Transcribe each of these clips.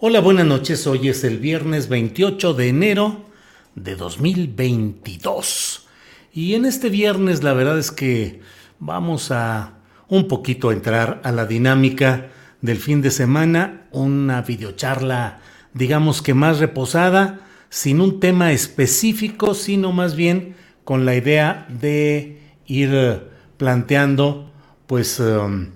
Hola, buenas noches. Hoy es el viernes 28 de enero de 2022. Y en este viernes la verdad es que vamos a un poquito entrar a la dinámica del fin de semana, una videocharla digamos que más reposada, sin un tema específico, sino más bien con la idea de ir planteando pues um,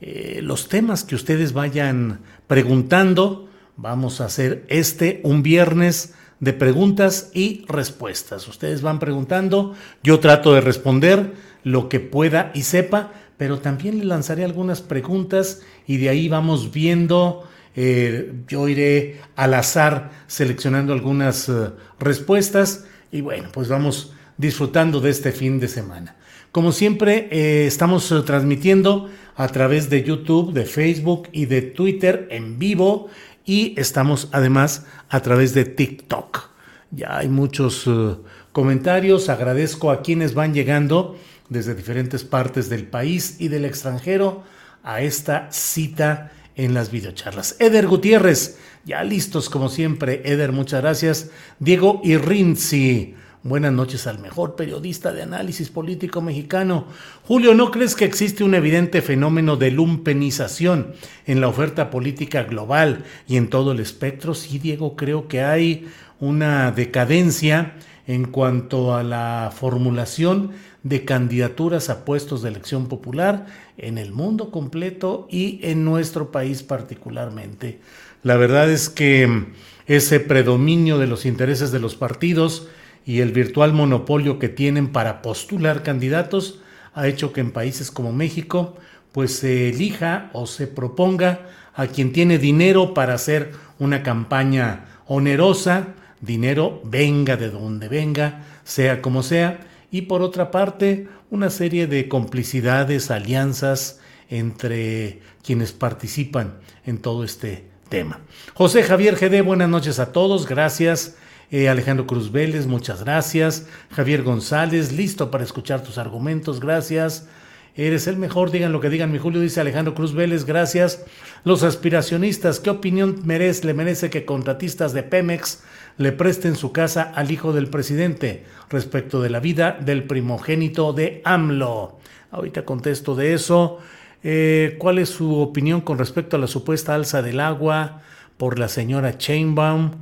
eh, los temas que ustedes vayan preguntando. Vamos a hacer este un viernes de preguntas y respuestas. Ustedes van preguntando, yo trato de responder lo que pueda y sepa, pero también le lanzaré algunas preguntas y de ahí vamos viendo, eh, yo iré al azar seleccionando algunas eh, respuestas y bueno, pues vamos disfrutando de este fin de semana. Como siempre, eh, estamos transmitiendo a través de YouTube, de Facebook y de Twitter en vivo y estamos además a través de TikTok. Ya hay muchos eh, comentarios, agradezco a quienes van llegando desde diferentes partes del país y del extranjero a esta cita en las videocharlas. Eder Gutiérrez, ya listos como siempre. Eder, muchas gracias. Diego Irrinzi, Buenas noches al mejor periodista de análisis político mexicano. Julio, ¿no crees que existe un evidente fenómeno de lumpenización en la oferta política global y en todo el espectro? Sí, Diego, creo que hay una decadencia en cuanto a la formulación de candidaturas a puestos de elección popular en el mundo completo y en nuestro país particularmente. La verdad es que ese predominio de los intereses de los partidos y el virtual monopolio que tienen para postular candidatos ha hecho que en países como México pues se elija o se proponga a quien tiene dinero para hacer una campaña onerosa, dinero venga de donde venga, sea como sea, y por otra parte una serie de complicidades, alianzas entre quienes participan en todo este tema. José Javier GD, buenas noches a todos, gracias eh, Alejandro Cruz Vélez, muchas gracias. Javier González, listo para escuchar tus argumentos, gracias. Eres el mejor, digan lo que digan, mi Julio, dice Alejandro Cruz Vélez, gracias. Los aspiracionistas, ¿qué opinión merece, le merece que contratistas de Pemex le presten su casa al hijo del presidente respecto de la vida del primogénito de AMLO? Ahorita contesto de eso. Eh, ¿Cuál es su opinión con respecto a la supuesta alza del agua por la señora Chainbaum?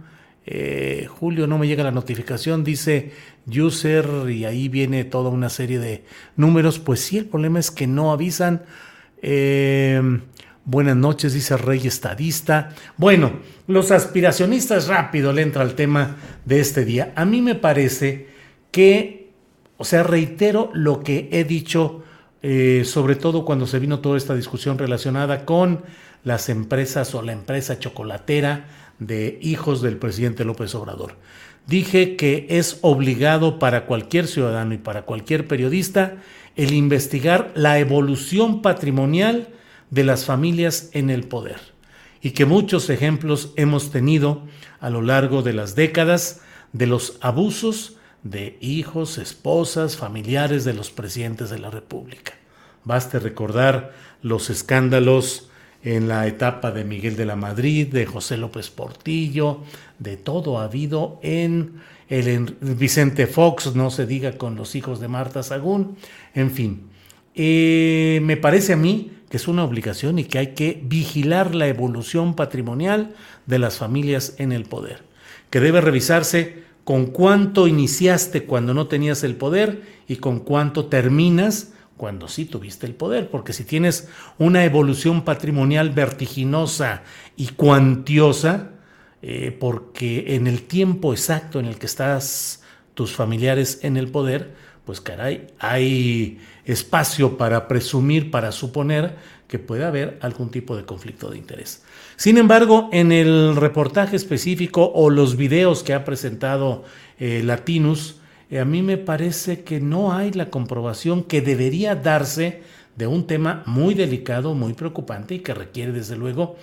Eh, Julio no me llega la notificación, dice user y ahí viene toda una serie de números. Pues sí, el problema es que no avisan. Em, buenas noches, dice Rey Estadista. Bueno, los aspiracionistas rápido le entra al tema de este día. A mí me parece que, o sea, reitero lo que he dicho, eh, sobre todo cuando se vino toda esta discusión relacionada con las empresas o la empresa chocolatera de hijos del presidente López Obrador. Dije que es obligado para cualquier ciudadano y para cualquier periodista el investigar la evolución patrimonial de las familias en el poder y que muchos ejemplos hemos tenido a lo largo de las décadas de los abusos de hijos, esposas, familiares de los presidentes de la República. Baste recordar los escándalos en la etapa de Miguel de la Madrid, de José López Portillo, de todo ha habido en el Vicente Fox, no se diga con los hijos de Marta Sagún, en fin. Eh, me parece a mí que es una obligación y que hay que vigilar la evolución patrimonial de las familias en el poder, que debe revisarse con cuánto iniciaste cuando no tenías el poder y con cuánto terminas cuando sí tuviste el poder, porque si tienes una evolución patrimonial vertiginosa y cuantiosa, eh, porque en el tiempo exacto en el que estás tus familiares en el poder, pues caray, hay espacio para presumir, para suponer que puede haber algún tipo de conflicto de interés. Sin embargo, en el reportaje específico o los videos que ha presentado eh, Latinus, a mí me parece que no hay la comprobación que debería darse de un tema muy delicado, muy preocupante y que requiere desde luego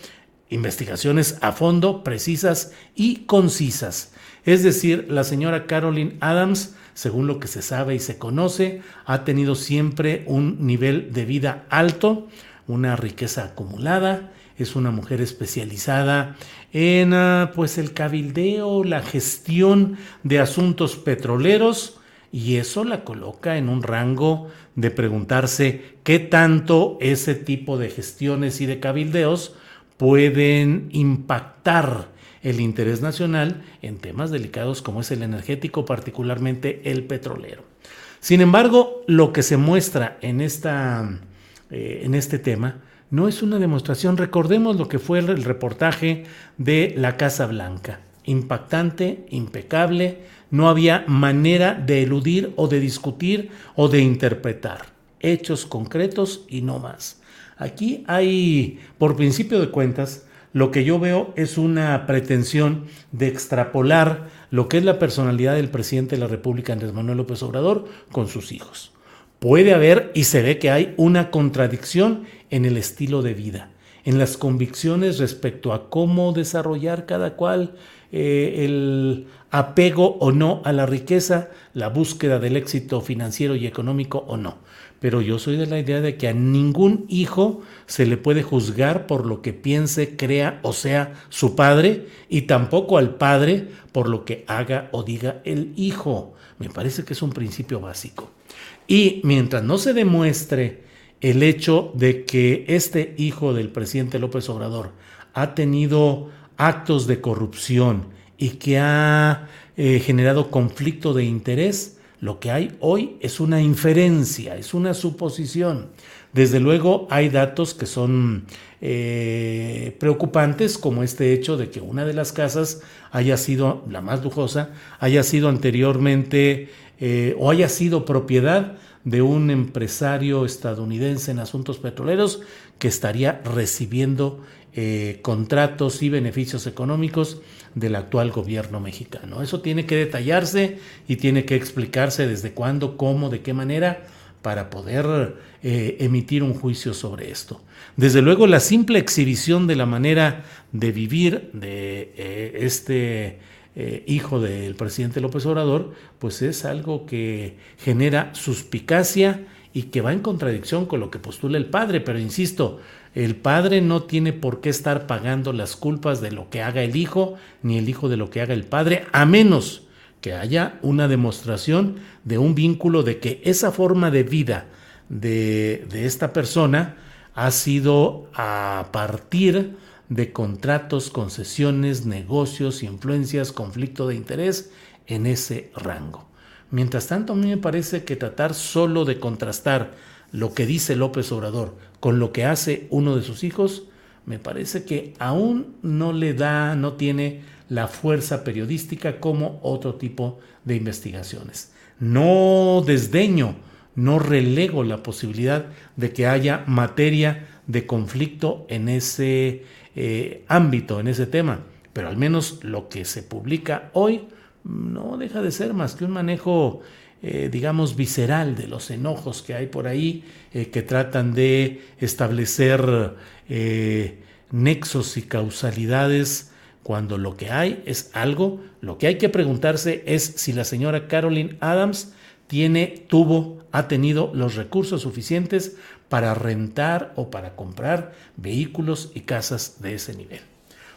investigaciones a fondo, precisas y concisas. Es decir, la señora Caroline Adams, según lo que se sabe y se conoce, ha tenido siempre un nivel de vida alto, una riqueza acumulada, es una mujer especializada en ah, pues el cabildeo, la gestión de asuntos petroleros y eso la coloca en un rango de preguntarse qué tanto ese tipo de gestiones y de cabildeos pueden impactar el interés nacional en temas delicados como es el energético, particularmente el petrolero. Sin embargo, lo que se muestra en, esta, eh, en este tema no es una demostración. Recordemos lo que fue el reportaje de la Casa Blanca. Impactante, impecable, no había manera de eludir o de discutir o de interpretar. Hechos concretos y no más. Aquí hay, por principio de cuentas, lo que yo veo es una pretensión de extrapolar lo que es la personalidad del presidente de la República, Andrés Manuel López Obrador, con sus hijos. Puede haber y se ve que hay una contradicción en el estilo de vida, en las convicciones respecto a cómo desarrollar cada cual eh, el apego o no a la riqueza, la búsqueda del éxito financiero y económico o no. Pero yo soy de la idea de que a ningún hijo se le puede juzgar por lo que piense, crea o sea su padre y tampoco al padre por lo que haga o diga el hijo. Me parece que es un principio básico. Y mientras no se demuestre el hecho de que este hijo del presidente López Obrador ha tenido actos de corrupción y que ha eh, generado conflicto de interés, lo que hay hoy es una inferencia, es una suposición. Desde luego hay datos que son eh, preocupantes, como este hecho de que una de las casas haya sido, la más lujosa, haya sido anteriormente eh, o haya sido propiedad de un empresario estadounidense en asuntos petroleros que estaría recibiendo eh, contratos y beneficios económicos del actual gobierno mexicano. Eso tiene que detallarse y tiene que explicarse desde cuándo, cómo, de qué manera para poder eh, emitir un juicio sobre esto. Desde luego, la simple exhibición de la manera de vivir de este eh, hijo del presidente López Obrador, pues es algo que genera suspicacia y que va en contradicción con lo que postula el padre. Pero insisto, el padre no tiene por qué estar pagando las culpas de lo que haga el hijo, ni el hijo de lo que haga el padre, a menos que haya una demostración de un vínculo de que esa forma de vida de, de esta persona ha sido a partir de contratos, concesiones, negocios, influencias, conflicto de interés en ese rango. Mientras tanto, a mí me parece que tratar solo de contrastar lo que dice López Obrador con lo que hace uno de sus hijos, me parece que aún no le da, no tiene la fuerza periodística como otro tipo de investigaciones. No desdeño, no relego la posibilidad de que haya materia de conflicto en ese eh, ámbito, en ese tema, pero al menos lo que se publica hoy no deja de ser más que un manejo, eh, digamos, visceral de los enojos que hay por ahí, eh, que tratan de establecer nexos y causalidades cuando lo que hay es algo, lo que hay que preguntarse es si la señora Caroline Adams tiene, tuvo, ha tenido los recursos suficientes para rentar o para comprar vehículos y casas de ese nivel.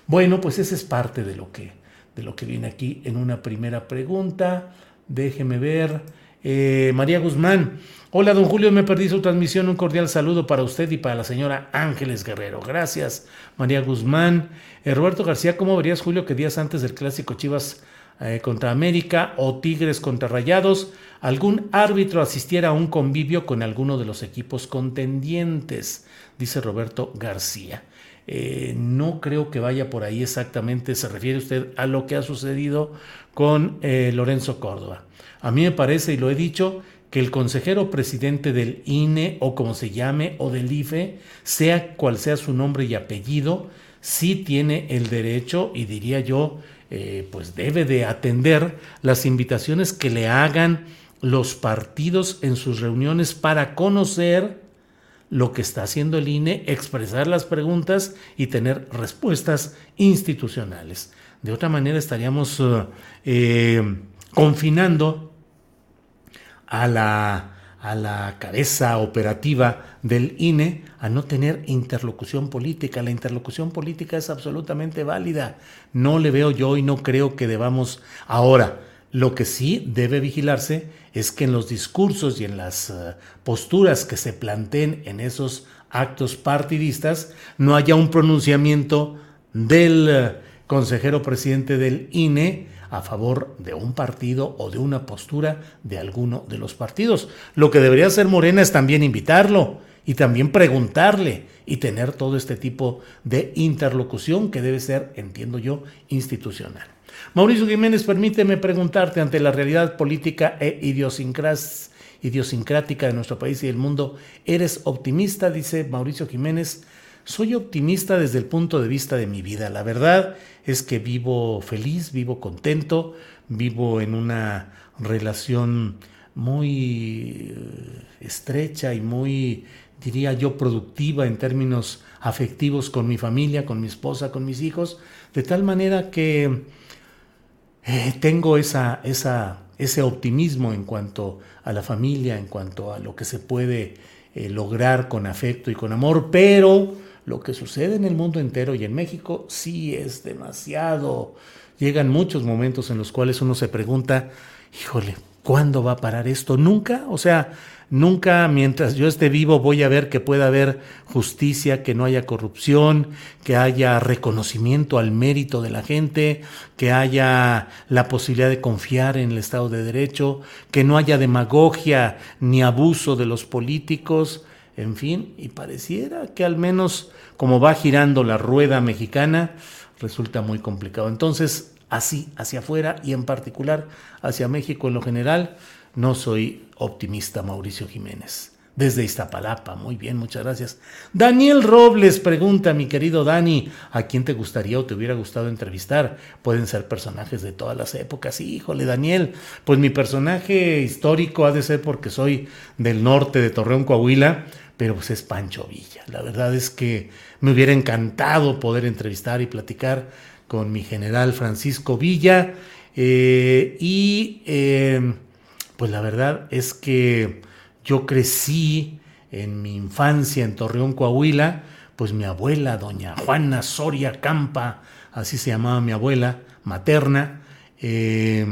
Bueno, pues esa es parte de lo que, de lo que viene aquí en una primera pregunta. Déjeme ver. Eh, María Guzmán. Hola, don Julio, me perdí su transmisión. Un cordial saludo para usted y para la señora Ángeles Guerrero. Gracias, María Guzmán. Eh, Roberto García, ¿cómo verías, Julio, que días antes del clásico Chivas eh, contra América o Tigres contra Rayados, algún árbitro asistiera a un convivio con alguno de los equipos contendientes? Dice Roberto García. no creo que vaya por ahí exactamente. Se refiere usted a lo que ha sucedido con Lorenzo Córdoba. A mí me parece, y lo he dicho, que el consejero presidente del INE o como se llame o del IFE, sea cual sea su nombre y apellido, sí tiene el derecho y diría yo, eh, pues debe de atender las invitaciones que le hagan los partidos en sus reuniones para conocer lo que está haciendo el INE, expresar las preguntas y tener respuestas institucionales. De otra manera estaríamos eh, confinando a la, a la cabeza operativa del INE a no tener interlocución política. La interlocución política es absolutamente válida. No le veo yo y no creo que debamos ahora. Lo que sí debe vigilarse es que en los discursos y en las eh, posturas que se planteen en esos actos partidistas no haya un pronunciamiento del eh, consejero presidente del INE a favor de un partido o de una postura de alguno de los partidos. Lo que debería hacer Morena es también invitarlo y también preguntarle y tener todo este tipo de interlocución que debe ser, entiendo yo, institucional. Mauricio Jiménez, permíteme preguntarte ante la realidad política e idiosincrática de nuestro país y del mundo, ¿eres optimista? Dice Mauricio Jiménez. Soy optimista desde el punto de vista de mi vida. La verdad es que vivo feliz, vivo contento, vivo en una relación muy eh, estrecha y muy, diría yo, productiva en términos afectivos con mi familia, con mi esposa, con mis hijos, de tal manera que eh, tengo esa, ese optimismo en cuanto a la familia, en cuanto a lo que se puede eh, lograr con afecto y con amor, pero lo que sucede en el mundo entero y en México sí es demasiado. Llegan muchos momentos en los cuales uno se pregunta, híjole, ¿cuándo va a parar esto? Nunca, o sea, nunca mientras yo esté vivo voy a ver que pueda haber justicia, que no haya corrupción, que haya reconocimiento al mérito de la gente, que haya la posibilidad de confiar en el Estado de Derecho, que no haya demagogia ni abuso de los políticos en fin, y pareciera que al menos como va girando la rueda mexicana, resulta muy complicado. Entonces, así, hacia afuera y en particular hacia México en lo general, no soy optimista, Mauricio Jiménez. Desde Iztapalapa, muy bien, muchas gracias. Daniel Robles pregunta, mi querido Dani, ¿a quién te gustaría o te hubiera gustado entrevistar? Pueden ser personajes de todas las épocas. Híjole, Daniel, pues mi personaje histórico ha de ser porque soy del norte de Torreón, Coahuila pero pues es Pancho Villa. La verdad es que me hubiera encantado poder entrevistar y platicar con mi general Francisco Villa. Eh, y eh, pues la verdad es que yo crecí en mi infancia en Torreón, Coahuila, pues mi abuela, doña Juana Soria Campa, así se llamaba mi abuela materna, eh,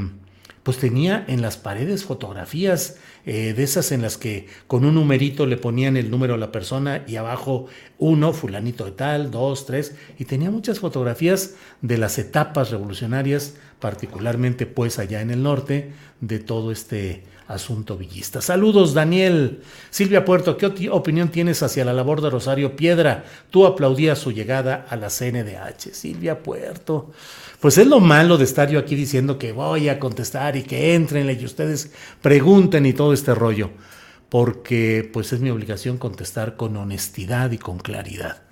pues tenía en las paredes fotografías eh, de esas en las que con un numerito le ponían el número a la persona y abajo uno, fulanito de tal, dos, tres, y tenía muchas fotografías de las etapas revolucionarias, particularmente pues allá en el norte, de todo este asunto villista. Saludos, Daniel. Silvia Puerto, ¿qué opinión tienes hacia la labor de Rosario Piedra? Tú aplaudías su llegada a la CNDH. Silvia Puerto. Pues es lo malo de estar yo aquí diciendo que voy a contestar y que entren y ustedes pregunten y todo este rollo, porque pues es mi obligación contestar con honestidad y con claridad.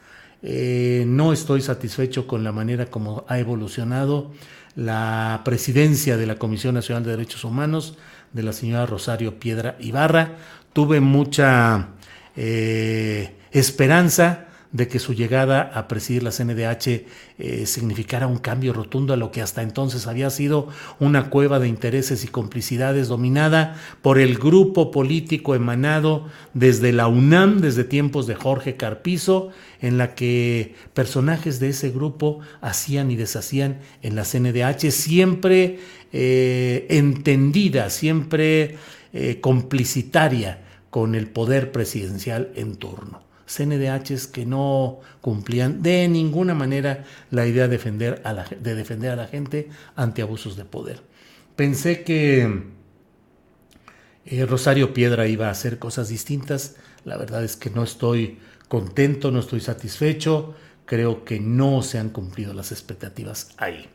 Eh, no estoy satisfecho con la manera como ha evolucionado la presidencia de la Comisión Nacional de Derechos Humanos de la señora Rosario Piedra Ibarra. Tuve mucha eh, esperanza de que su llegada a presidir la CNDH eh, significara un cambio rotundo a lo que hasta entonces había sido una cueva de intereses y complicidades dominada por el grupo político emanado desde la UNAM, desde tiempos de Jorge Carpizo, en la que personajes de ese grupo hacían y deshacían en la CNDH, siempre eh, entendida, siempre eh, complicitaria con el poder presidencial en turno. CNDHs que no cumplían de ninguna manera la idea de defender a la, de defender a la gente ante abusos de poder. Pensé que eh, Rosario Piedra iba a hacer cosas distintas. La verdad es que no estoy contento, no estoy satisfecho. Creo que no se han cumplido las expectativas ahí.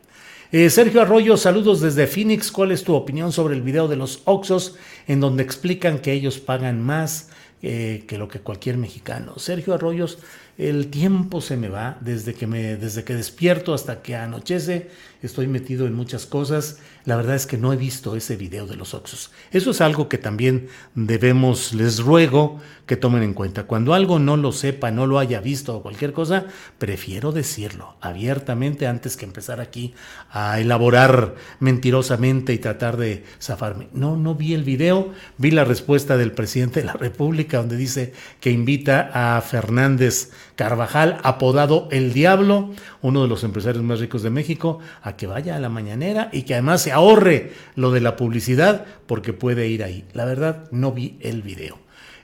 Eh, Sergio Arroyo, saludos desde Phoenix. ¿Cuál es tu opinión sobre el video de los Oxos en donde explican que ellos pagan más eh, que lo que cualquier mexicano? Sergio Arroyos, el tiempo se me va desde que, me, desde que despierto hasta que anochece. Estoy metido en muchas cosas. La verdad es que no he visto ese video de los Oxos. Eso es algo que también debemos, les ruego que tomen en cuenta. Cuando algo no lo sepa, no lo haya visto o cualquier cosa, prefiero decirlo abiertamente antes que empezar aquí a elaborar mentirosamente y tratar de zafarme. No, no vi el video, vi la respuesta del presidente de la República donde dice que invita a Fernández Carvajal, apodado El Diablo, uno de los empresarios más ricos de México, a que vaya a la mañanera y que además se ahorre lo de la publicidad porque puede ir ahí. La verdad, no vi el video.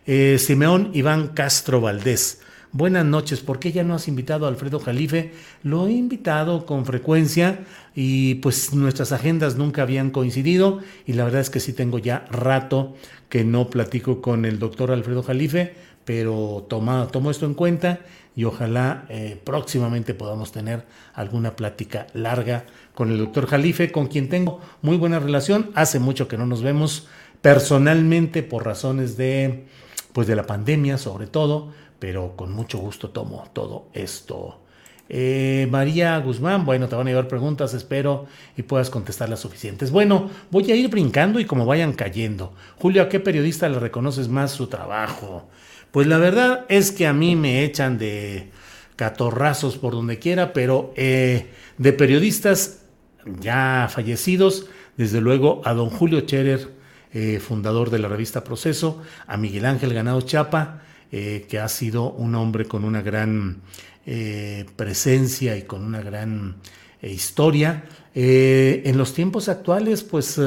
Eh, Simeón Iván Castro Valdés. Buenas noches, ¿por qué ya no has invitado a Alfredo Jalife? Lo he invitado con frecuencia y pues nuestras agendas nunca habían coincidido y la verdad es que sí tengo ya rato que no platico con el doctor Alfredo Jalife, pero toma, tomo esto en cuenta y ojalá eh, próximamente podamos tener alguna plática larga con el doctor Jalife, con quien tengo muy buena relación. Hace mucho que no nos vemos personalmente por razones de, pues de la pandemia sobre todo, pero con mucho gusto tomo todo esto. Eh, María Guzmán, bueno, te van a llevar preguntas, espero y puedas contestar las suficientes. Bueno, voy a ir brincando y como vayan cayendo. Julio, ¿a qué periodista le reconoces más su trabajo? Pues la verdad es que a mí me echan de catorrazos por donde quiera, pero eh, de periodistas ya fallecidos, desde luego a don Julio Scherer, eh, fundador de la revista Proceso, a Miguel Ángel Ganado Chapa, eh, que ha sido un hombre con una gran presencia y con una gran historia. en los tiempos actuales, pues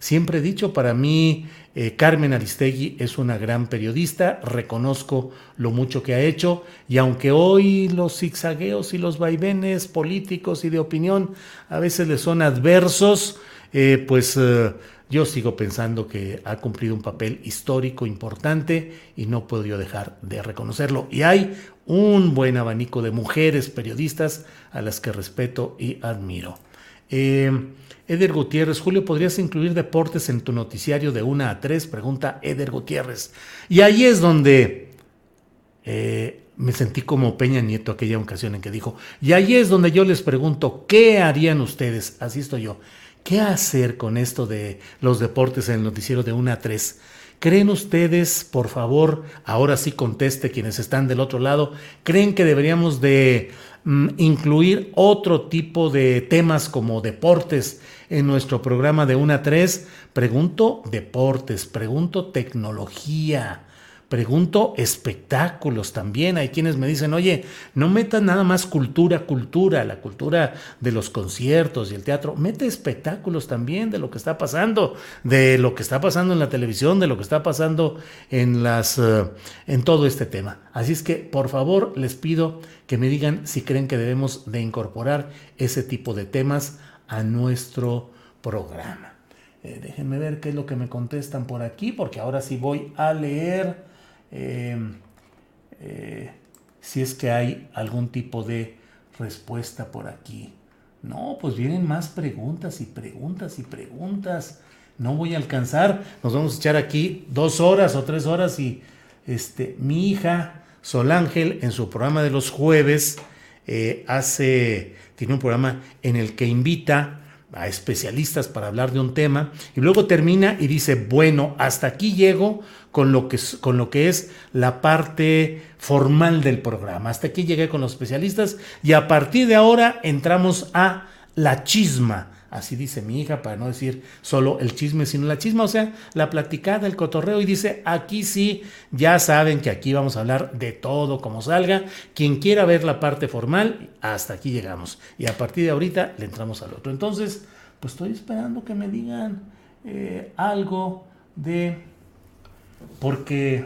siempre he dicho, para mí eh, Carmen Aristegui es una gran periodista, reconozco lo mucho que ha hecho y aunque hoy los zigzagueos y los vaivenes políticos y de opinión a veces le son adversos, eh, pues eh, yo sigo pensando que ha cumplido un papel histórico importante y no puedo yo dejar de reconocerlo. Y hay un buen abanico de mujeres periodistas a las que respeto y admiro. Eder Gutiérrez, Julio, ¿podrías incluir deportes en tu noticiario de 1 a 3? Pregunta Eder Gutiérrez. Y ahí es donde eh, me sentí como Peña Nieto aquella ocasión en que dijo, y ahí es donde yo les pregunto, ¿qué harían ustedes? Así estoy yo. ¿Qué hacer con esto de los deportes en el noticiero de 1 a 3? ¿Creen ustedes, por favor, ahora sí conteste quienes están del otro lado, creen que deberíamos de incluir otro tipo de temas como deportes en nuestro programa de 1 a 3? Pregunto deportes, pregunto tecnología, Pregunto espectáculos también. Hay quienes me dicen, oye, no metas nada más cultura, cultura, la cultura de los conciertos y el teatro. Mete espectáculos también de lo que está pasando, de lo que está pasando en la televisión, de lo que está pasando en las eh, en todo este tema. Así es que, por favor, les pido que me digan si creen que debemos de incorporar ese tipo de temas a nuestro programa. Eh, déjenme ver qué es lo que me contestan por aquí, porque ahora sí voy a leer Em, eh, si es que hay algún tipo de respuesta por aquí. No, pues vienen más preguntas y preguntas y preguntas. No voy a alcanzar. Nos vamos a echar aquí dos horas o tres horas y este, mi hija Sol Ángel en su programa de los jueves eh, hace, tiene un programa en el que invita a especialistas para hablar de un tema y luego termina y dice, bueno, hasta aquí llego con lo que, con lo que es la parte formal del programa. Hasta aquí llegué con los especialistas y a partir de ahora entramos a la chisma. Así dice mi hija, para no decir solo el chisme, sino la chisma, o sea, la platicada, el cotorreo. Y dice, aquí sí, ya saben que aquí vamos a hablar de todo como salga. Quien quiera ver la parte formal, hasta aquí llegamos. Y a partir de ahorita le entramos al otro. Entonces, pues estoy esperando que me digan eh, algo de... Porque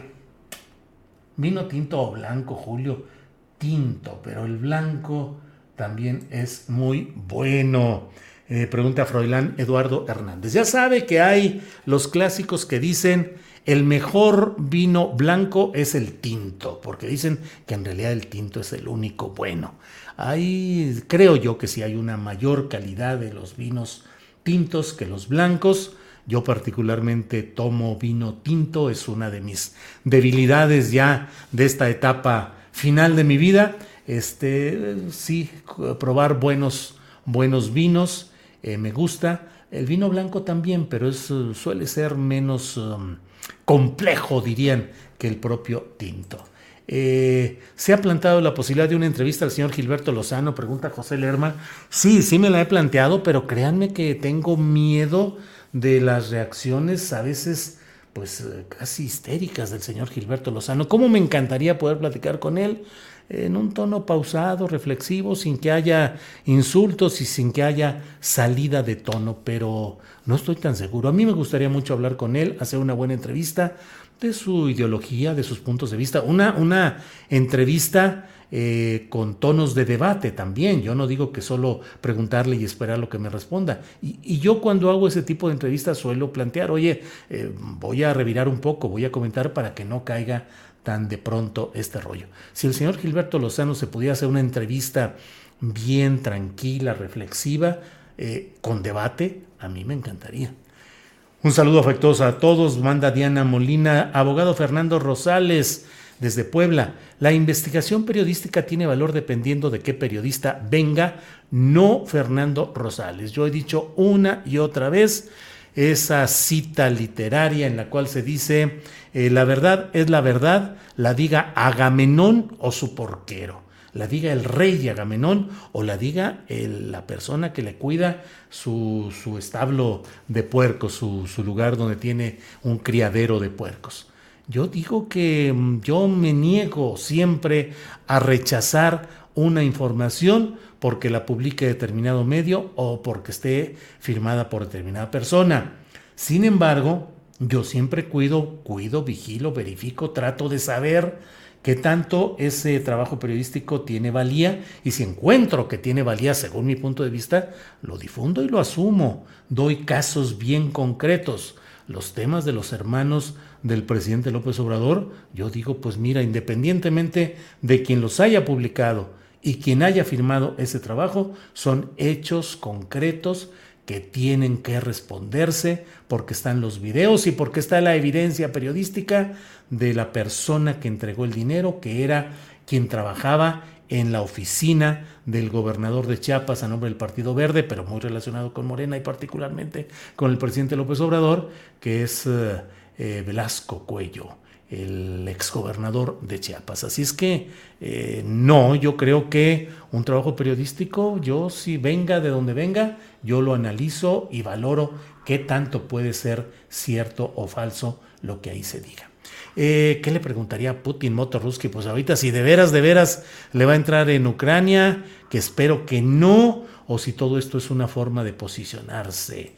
vino tinto o blanco, Julio, tinto, pero el blanco también es muy bueno. Eh, pregunta Froilán Eduardo Hernández. Ya sabe que hay los clásicos que dicen el mejor vino blanco es el tinto, porque dicen que en realidad el tinto es el único bueno. Ahí creo yo que si hay una mayor calidad de los vinos tintos que los blancos. Yo particularmente tomo vino tinto, es una de mis debilidades ya de esta etapa final de mi vida. Este, sí, probar buenos, buenos vinos eh, me gusta. El vino blanco también, pero es, eh, suele ser menos um, complejo, dirían, que el propio tinto. Eh, ¿Se ha planteado la posibilidad de una entrevista al señor Gilberto Lozano? Pregunta José Lerma. Sí, sí me la he planteado, pero créanme que tengo miedo de las reacciones a veces pues casi histéricas del señor Gilberto Lozano. ¿Cómo me encantaría poder platicar con él? en un tono pausado, reflexivo, sin que haya insultos y sin que haya salida de tono, pero no estoy tan seguro. A mí me gustaría mucho hablar con él, hacer una buena entrevista de su ideología, de sus puntos de vista, una, una entrevista eh, con tonos de debate también. Yo no digo que solo preguntarle y esperar lo que me responda. Y, yo cuando hago ese tipo de entrevistas suelo plantear, oye, eh, voy a revirar un poco, voy a comentar para que no caiga tan de pronto este rollo. Si el señor Gilberto Lozano se pudiera hacer una entrevista bien tranquila, reflexiva, eh, con debate, a mí me encantaría. Un saludo afectuoso a todos, manda Diana Molina, abogado Fernando Rosales desde Puebla. La investigación periodística tiene valor dependiendo de qué periodista venga, no Fernando Rosales. Yo he dicho una y otra vez esa cita literaria en la cual se dice, eh, la verdad es la verdad, la diga Agamenón o su porquero, la diga el rey Agamenón o la diga la persona que le cuida su, establo de puercos, su lugar donde tiene un criadero de puercos. Yo digo que mm, yo me niego siempre a rechazar una información porque la publique determinado medio o porque esté firmada por determinada persona. Sin embargo, yo siempre cuido, cuido, vigilo, verifico, trato de saber qué tanto ese trabajo periodístico tiene valía y si encuentro que tiene valía según mi punto de vista, lo difundo y lo asumo. Doy casos bien concretos. Los temas de los hermanos del presidente López Obrador, yo digo, pues mira, independientemente de quien los haya publicado, y quien haya firmado ese trabajo son hechos concretos que tienen que responderse porque están los videos y porque está la evidencia periodística de la persona que entregó el dinero, que era quien trabajaba en la oficina del gobernador de Chiapas a nombre del Partido Verde, pero muy relacionado con Morena y particularmente con el presidente López Obrador, que es eh, eh, Velasco Cuello el exgobernador de Chiapas. Así es que eh, no, yo creo que un trabajo periodístico, yo si venga de donde venga, yo lo analizo y valoro qué tanto puede ser cierto o falso lo que ahí se diga. Eh, ¿Qué le preguntaría a Putin Motorruski? Pues ahorita si de veras, de veras le va a entrar en Ucrania, que espero que no, o si todo esto es una forma de posicionarse.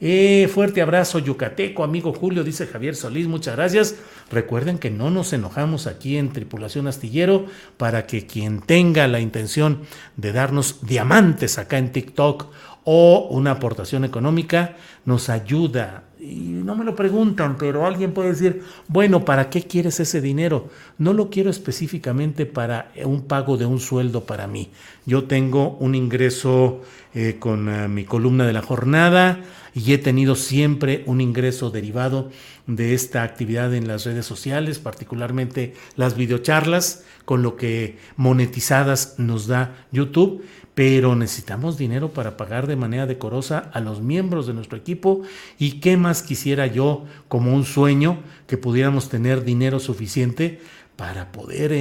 Eh, fuerte abrazo yucateco, amigo Julio, dice Javier Solís, muchas gracias. Recuerden que no nos enojamos aquí en Tripulación Astillero para que quien tenga la intención de darnos diamantes acá en TikTok o una aportación económica nos ayuda. Y no me lo preguntan, pero alguien puede decir, bueno, ¿para qué quieres ese dinero? No lo quiero específicamente para un pago de un sueldo para mí. Yo tengo un ingreso eh, con eh, mi columna de la jornada y he tenido siempre un ingreso derivado de esta actividad en las redes sociales, particularmente las videocharlas, con lo que monetizadas nos da YouTube, pero necesitamos dinero para pagar de manera decorosa a los miembros de nuestro equipo. Y qué más quisiera yo como un sueño que pudiéramos tener dinero suficiente para poder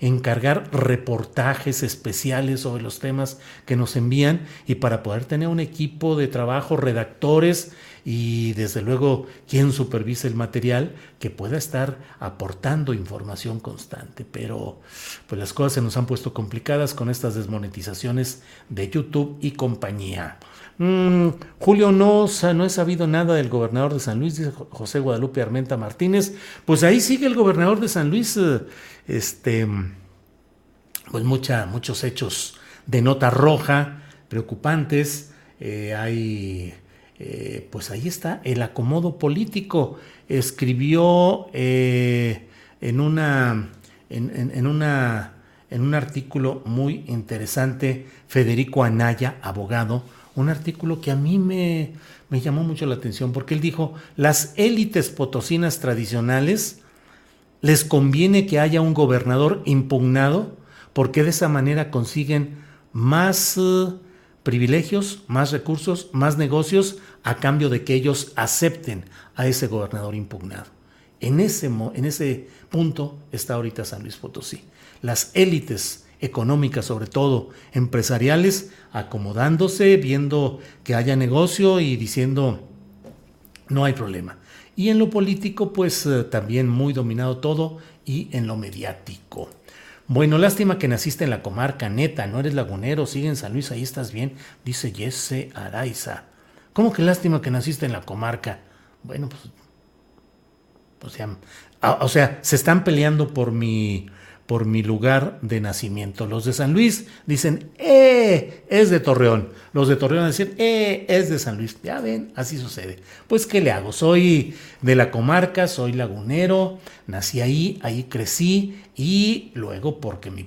encargar reportajes especiales sobre los temas que nos envían y para poder tener un equipo de trabajo, redactores y desde luego quien supervise el material que pueda estar aportando información constante. Pero pues las cosas se nos han puesto complicadas con estas desmonetizaciones de YouTube y compañía. Mm, Julio, no, no he sabido nada del gobernador de San Luis, dice José Guadalupe Armenta Martínez. Pues ahí sigue el gobernador de San Luis, eh, este, pues mucha, muchos hechos de nota roja, preocupantes. Eh, hay, eh, pues ahí está, el acomodo político. Escribió en una, en una, en un artículo muy interesante Federico Anaya, abogado, un artículo que a mí me, me llamó mucho la atención porque él dijo, las élites potosinas tradicionales les conviene que haya un gobernador impugnado porque de esa manera consiguen más eh, privilegios, más recursos, más negocios a cambio de que ellos acepten a ese gobernador impugnado. En ese, en ese punto está ahorita San Luis Potosí. Las élites económicas, sobre todo empresariales, acomodándose, viendo que haya negocio y diciendo no hay problema. Y en lo político, pues eh, también muy dominado todo y en lo mediático. Bueno, lástima que naciste en la comarca, neta, no eres lagunero, sigue en San Luis, ahí estás bien, dice Jesse Araiza. ¿Cómo que lástima que naciste en la comarca? Bueno, pues, o sea, o sea, se están peleando por mi, por mi lugar de nacimiento. Los de San Luis dicen, ¡eh! Es de Torreón. Los de Torreón dicen, ¡eh! Es de San Luis. Ya ven, así sucede. Pues, ¿qué le hago? Soy de la comarca, soy lagunero, nací ahí, ahí crecí y luego, porque mi,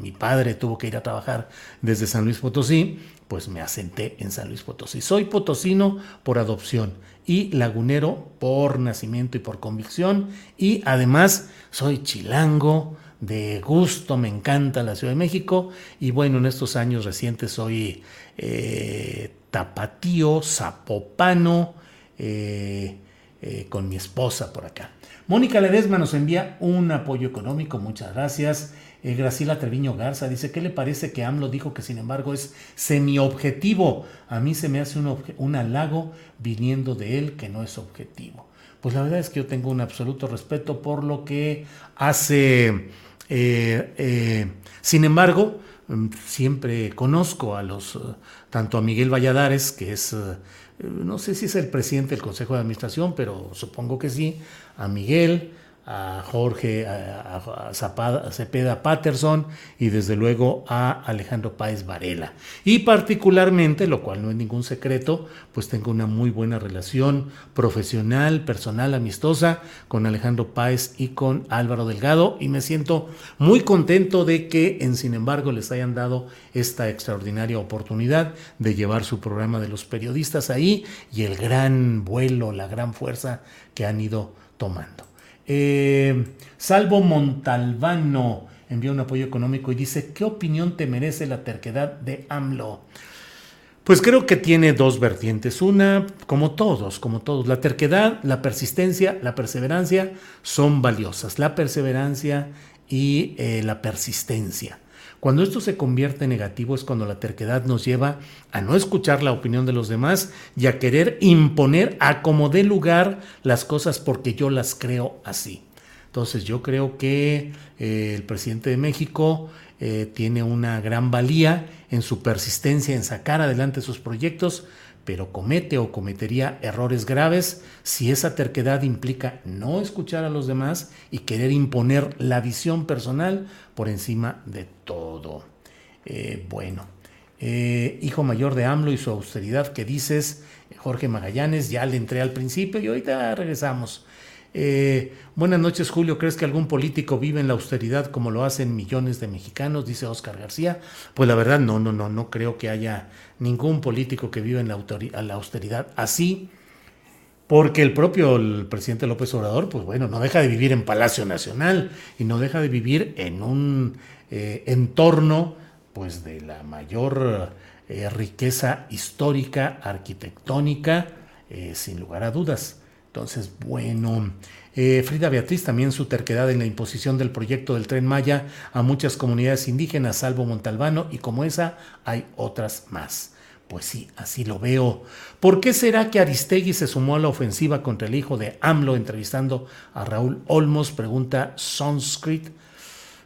mi padre tuvo que ir a trabajar desde San Luis Potosí, pues me asenté en San Luis Potosí. Soy potosino por adopción y lagunero por nacimiento y por convicción y además soy chilango de gusto, me encanta la Ciudad de México y bueno, en estos años recientes soy eh, tapatío, zapopano, eh, eh, con mi esposa por acá. Mónica Ledesma nos envía un apoyo económico, muchas gracias. Graciela Treviño Garza dice, ¿qué le parece que AMLO dijo que sin embargo es semi-objetivo? A mí se me hace un, un halago viniendo de él que no es objetivo. Pues la verdad es que yo tengo un absoluto respeto por lo que hace eh, eh, sin embargo, mm, siempre conozco a los, eh, tanto a Miguel Valladares, que es, no sé si es el presidente del Consejo de Administración, pero supongo que sí, a Miguel, a Jorge a, Cepeda Patterson y desde luego a Alejandro Páez Varela. Y particularmente, lo cual no es ningún secreto, pues tengo una muy buena relación profesional, personal, amistosa con Alejandro Páez y con Álvaro Delgado y me siento muy contento de que en sin embargo les hayan dado esta extraordinaria oportunidad de llevar su programa de los periodistas ahí y el gran vuelo, la gran fuerza que han ido tomando. Eh, Salvo Montalbano envió un apoyo económico y dice, ¿qué opinión te merece la terquedad de AMLO? Pues creo que tiene dos vertientes. Una, como todos, como todos, la terquedad, la persistencia, la perseverancia son valiosas. La perseverancia y eh, la persistencia. Cuando esto se convierte en negativo es cuando la terquedad nos lleva a no escuchar la opinión de los demás y a querer imponer a como dé lugar las cosas porque yo las creo así. Entonces yo creo que eh, el presidente de México eh, tiene una gran valía en su persistencia en sacar adelante sus proyectos, pero comete o cometería errores graves si esa terquedad implica no escuchar a los demás y querer imponer la visión personal por encima de todo. Eh, bueno, eh, hijo mayor de AMLO y su austeridad que dices, Jorge Magallanes, ya le entré al principio y ahorita regresamos. Eh, buenas noches, Julio. ¿Crees que algún político vive en la austeridad como lo hacen millones de mexicanos? Dice Oscar García. Pues la verdad, no, no, no, no creo que haya ningún político que viva en la, austeridad así. porque el propio el presidente López Obrador, pues bueno, no deja de vivir en Palacio Nacional y no deja de vivir en un eh, entorno pues de la mayor eh, riqueza histórica, arquitectónica, eh, sin lugar a dudas. Entonces, bueno, Frida Beatriz también su terquedad en la imposición del proyecto del tren Maya a muchas comunidades indígenas, salvo Montalbano, y como esa hay otras más. Pues sí, así lo veo. ¿Por qué será que Aristegui se sumó a la ofensiva contra el hijo de AMLO entrevistando a Raúl Olmos? Pregunta Sanskrit.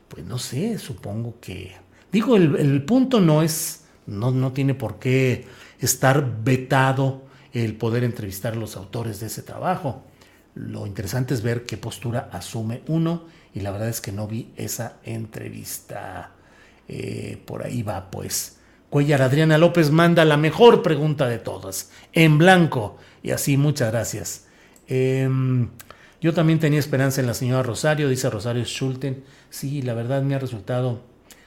Pues no sé, supongo que... Digo, el, punto no es, no, no tiene por qué estar vetado el poder entrevistar a los autores de ese trabajo. Lo interesante es ver qué postura asume uno y la verdad es que no vi esa entrevista. Eh, por ahí va, pues. Cuellar Adriana López manda la mejor pregunta de todas, en blanco. Y así, muchas gracias. Em, yo también tenía esperanza en la señora Rosario, dice Rosario Schulten. Sí, la verdad me ha resultado.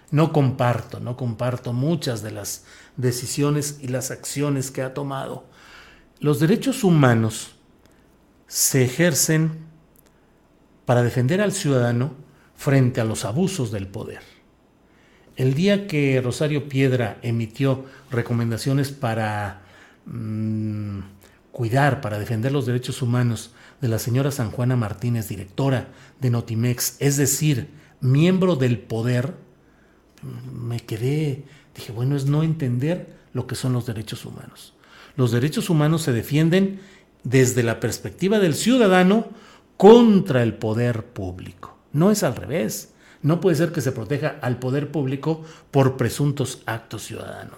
No comparto, no comparto muchas de las decisiones y las acciones que ha tomado. Los derechos humanos se ejercen para defender al ciudadano frente a los abusos del poder. El día que Rosario Piedra emitió recomendaciones para mm, cuidar, para defender los derechos humanos de la señora San Juana Martínez, directora de Notimex, es decir, miembro del poder, me quedé, dije, bueno, es no entender lo que son los derechos humanos. Los derechos humanos se defienden desde la perspectiva del ciudadano contra el poder público. No es al revés. No puede ser que se proteja al poder público por presuntos actos ciudadanos.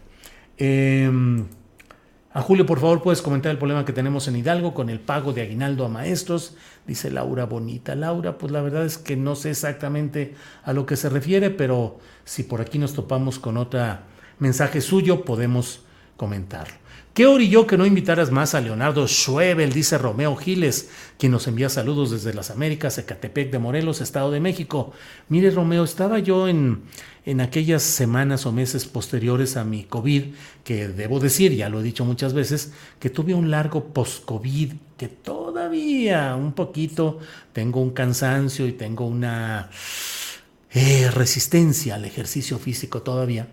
Em, a Julio, por favor, puedes comentar el problema que tenemos en Hidalgo con el pago de aguinaldo a maestros. Dice Laura Bonita. Laura, pues la verdad es que no sé exactamente a lo que se refiere, pero si por aquí nos topamos con otro mensaje suyo, podemos comentarlo. ¿Qué orilló que no invitaras más a Leonardo Schwebel? Dice Romeo Giles, quien nos envía saludos desde las Américas, Ecatepec de Morelos, Estado de México. Mire, Romeo, estaba yo en, en aquellas semanas o meses posteriores a mi COVID, que debo decir, ya lo he dicho muchas veces, que tuve un largo post-COVID, que todavía un poquito tengo un cansancio y tengo una eh, resistencia al ejercicio físico todavía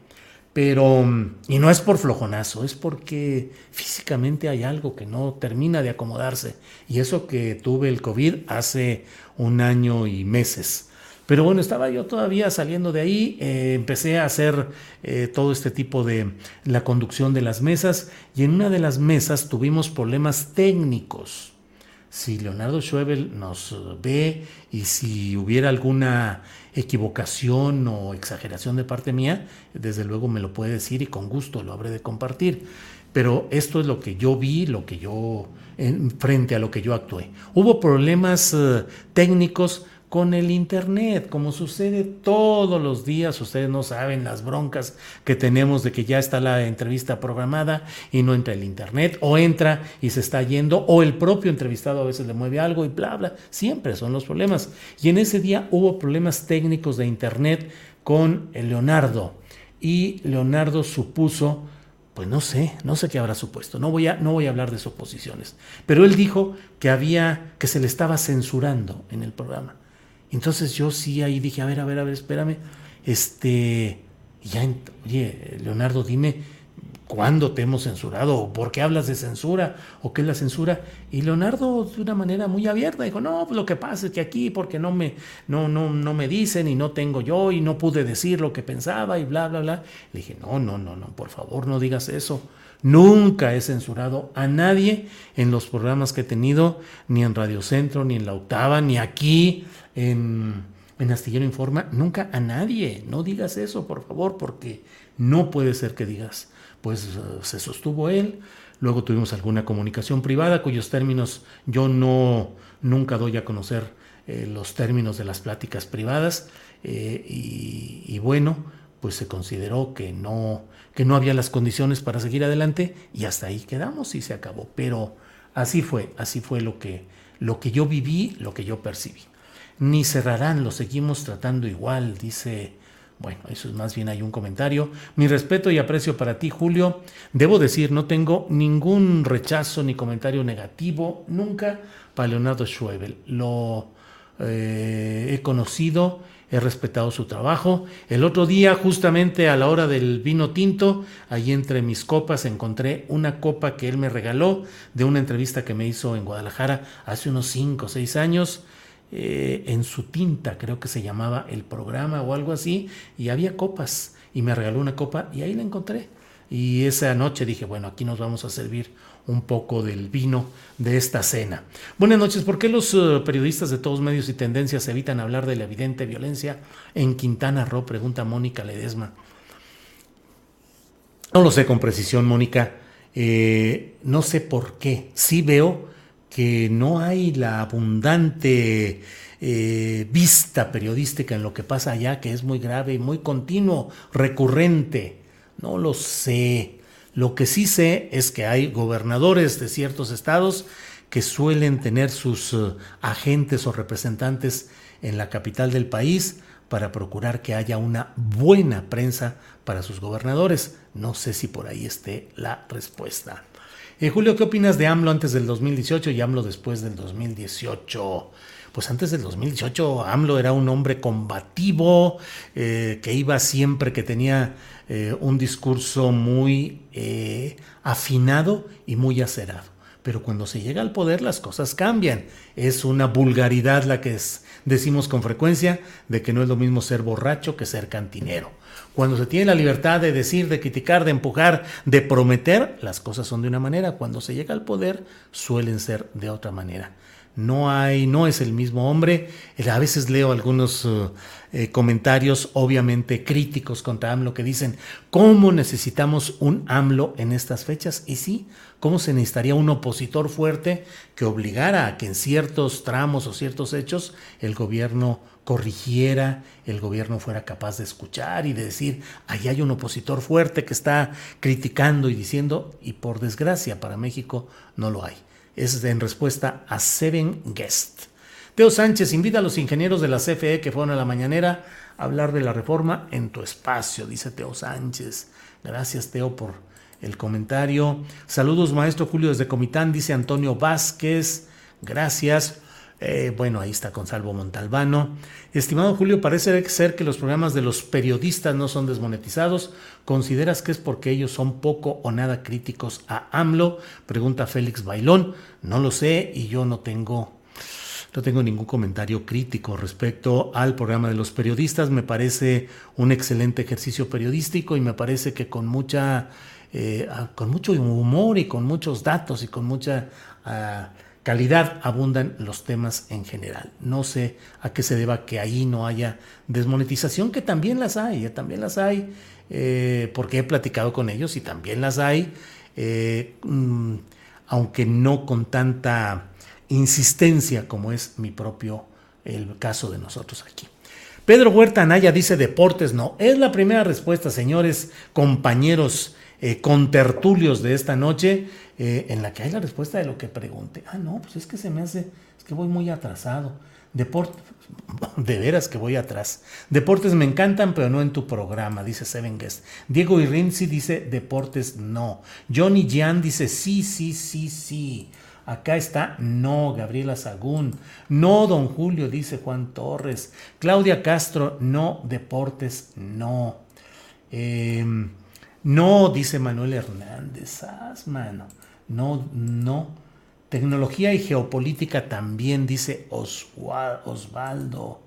pero, y no es por flojonazo, es porque físicamente hay algo que no termina de acomodarse. Y eso que tuve el COVID hace un año y meses. Pero bueno, estaba yo todavía saliendo de ahí, eh, empecé a hacer eh, todo este tipo de la conducción de las mesas y en una de las mesas tuvimos problemas técnicos. Si Leonardo Schwebel nos ve y si hubiera alguna equivocación o exageración de parte mía, desde luego me lo puede decir y con gusto lo habré de compartir. Pero esto es lo que yo vi, lo que yo, en, frente a lo que yo actué. Hubo problemas eh, técnicos con el Internet, como sucede todos los días, ustedes no saben las broncas que tenemos de que ya está la entrevista programada y no entra el Internet, o entra y se está yendo, o el propio entrevistado a veces le mueve algo y bla, bla, siempre son los problemas. Y en ese día hubo problemas técnicos de Internet con Leonardo, y Leonardo supuso pues no sé, no sé qué habrá supuesto. No voy a, no voy a hablar de suposiciones. Pero él dijo que había, que se le estaba censurando en el programa. Entonces yo sí ahí dije, a ver, a ver, a ver, espérame. Este, ya, oye, Leonardo, dime, ¿cuándo te hemos censurado? ¿O por qué hablas de censura? ¿O qué es la censura? Y Leonardo, de una manera muy abierta, dijo, no, pues lo que pasa es que aquí, porque no me, no, no, no me dicen y no tengo yo y no pude decir lo que pensaba y bla, bla, bla. Le dije, no, no, no, no, por favor, no digas eso. Nunca he censurado a nadie en los programas que he tenido, ni en Radio Centro, ni en La Octava, ni aquí en, Astillero Informa. Nunca a nadie. No digas eso, por favor, porque no puede ser que digas pues eh, se sostuvo él. Luego tuvimos alguna comunicación privada cuyos términos yo no nunca doy a conocer eh, los términos de las pláticas privadas eh, y, bueno pues se consideró que no que no había las condiciones para seguir adelante y hasta ahí quedamos y se acabó pero así fue así fue lo que lo que yo viví lo que yo percibí ni cerrarán lo seguimos tratando igual dice bueno, eso es más bien hay un comentario. Mi respeto y aprecio para ti, Julio. Debo decir, no tengo ningún rechazo ni comentario negativo nunca para Leonardo Schwebel. Lo eh, he conocido, he respetado su trabajo. El otro día, justamente a la hora del vino tinto, ahí entre mis copas encontré una copa que él me regaló de una entrevista que me hizo en Guadalajara hace unos 5 o 6 años eh, en su tinta, creo que se llamaba el programa o algo así, y había copas, y me regaló una copa y ahí la encontré. Y esa noche dije, bueno, aquí nos vamos a servir un poco del vino de esta cena. Buenas noches, ¿por qué los eh, periodistas de todos medios y tendencias evitan hablar de la evidente violencia en Quintana Roo? Pregunta Mónica Ledesma. No lo sé con precisión, Mónica. Eh, no sé por qué. Sí veo que no hay la abundante eh, vista periodística en lo que pasa allá, que es muy grave y muy continuo, recurrente. No lo sé. Lo que sí sé es que hay gobernadores de ciertos estados que suelen tener sus eh, agentes o representantes en la capital del país para procurar que haya una buena prensa para sus gobernadores. No sé si por ahí esté la respuesta. Eh, Julio, ¿qué opinas de AMLO antes del 2018 y AMLO después del 2018? Pues antes del 2018 AMLO era un hombre combativo, eh, que iba siempre, que tenía eh, un discurso muy afinado y muy acerado. Pero cuando se llega al poder las cosas cambian. Es una vulgaridad la que decimos con frecuencia de que no es lo mismo ser borracho que ser cantinero. Cuando se tiene la libertad de decir, de criticar, de empujar, de prometer, las cosas son de una manera. Cuando se llega al poder, suelen ser de otra manera. No hay, no es el mismo hombre. A veces leo algunos eh, eh, comentarios, obviamente críticos contra AMLO, que dicen, ¿cómo necesitamos un AMLO en estas fechas? Y sí, ¿cómo se necesitaría un opositor fuerte que obligara a que en ciertos tramos o ciertos hechos el gobierno corrigiera, el gobierno fuera capaz de escuchar y de decir, ahí hay un opositor fuerte que está criticando y diciendo, y por desgracia para México no lo hay. Es en respuesta a Seven Guest. Teo Sánchez invita a los ingenieros de la CFE que fueron a la mañanera a hablar de la reforma en tu espacio, dice Teo Sánchez. Gracias Teo por el comentario. Saludos maestro Julio desde Comitán, dice Antonio Vázquez. Gracias. Eh, bueno, ahí está Consalvo Montalbano. Estimado Julio, parece ser que los programas de los periodistas no son desmonetizados. ¿Consideras que es porque ellos son poco o nada críticos a AMLO? Pregunta Félix Bailón. No lo sé y yo no tengo, no tengo ningún comentario crítico respecto al programa de los periodistas. Me parece un excelente ejercicio periodístico y me parece que con mucha, eh, con mucho humor y con muchos datos y con mucha ah, calidad abundan los temas en general. No sé a qué se deba que ahí no haya desmonetización, que también las hay, eh, también las hay, eh, porque he platicado con ellos y también las hay, eh, mm, aunque no con tanta insistencia como es mi propio, el caso de nosotros aquí. Pedro Huerta Anaya dice deportes, no. Es la primera respuesta, señores, compañeros, con tertulios de esta noche. Eh, en la que hay la respuesta de lo que pregunte. Ah, no, pues es que se me hace, es que voy muy atrasado. Deportes, de veras que voy atrás. Deportes me encantan, pero no en tu programa, dice Seven Guest. Diego Irrinzi dice deportes no. Johnny Jan dice sí, sí, sí, sí. Acá está no, Gabriela Sagún. No, don Julio, dice Juan Torres. Claudia Castro, no, deportes, no. Em, no, dice Manuel Hernández. mano. No, no. Tecnología y geopolítica también, dice Osvaldo.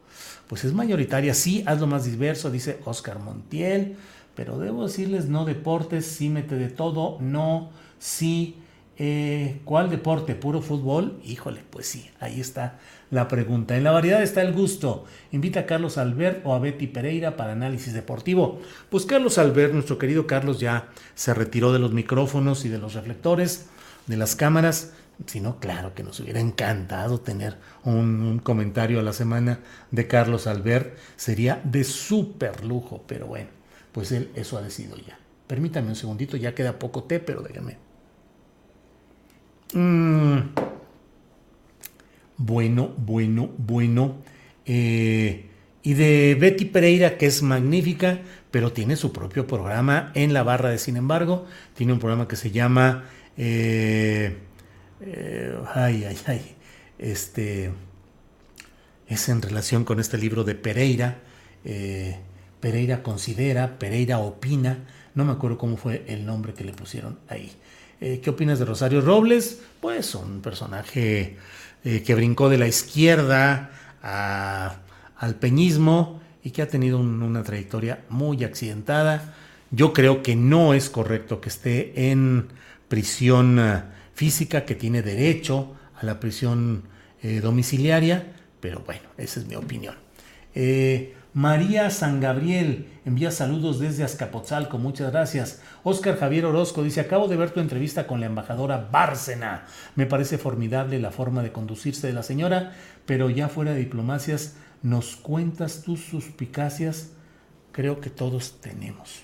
Pues es mayoritaria, sí, hazlo más diverso, dice Oscar Montiel. Pero debo decirles, no deportes, sí mete de todo, no, sí eh, ¿Cuál deporte? ¿Puro fútbol? Híjole, pues sí, ahí está la pregunta. En la variedad está el gusto. Invita a Carlos Albert o a Betty Pereira para análisis deportivo. Pues Carlos Albert, nuestro querido Carlos, ya se retiró de los micrófonos y de los reflectores, de las cámaras. Si no, claro que nos hubiera encantado tener un, comentario a la semana de Carlos Albert. Sería de súper lujo, pero bueno, pues él eso ha decidido ya. Permítame un segundito, ya queda poco té, pero déjame Mm. Bueno, bueno, bueno. Eh, y de Betty Pereira, que es magnífica, pero tiene su propio programa en la barra de Sin embargo. Tiene un programa que se llama... Eh, eh, ay, ay, ay. Este... Es en relación con este libro de Pereira. Pereira considera, Pereira opina. No me acuerdo cómo fue el nombre que le pusieron ahí. Eh, ¿Qué opinas de Rosario Robles? Pues un personaje eh, que brincó de la izquierda al peñismo y que ha tenido una trayectoria muy accidentada. Yo creo que no es correcto que esté en prisión eh, física, que tiene derecho a la prisión domiciliaria, pero bueno, esa es mi opinión. María San Gabriel envía saludos desde Azcapotzalco, muchas gracias. Oscar Javier Orozco dice, acabo de ver tu entrevista con la embajadora Bárcena. Me parece formidable la forma de conducirse de la señora, pero ya fuera de diplomacias, ¿nos cuentas tus suspicacias? Creo que todos tenemos.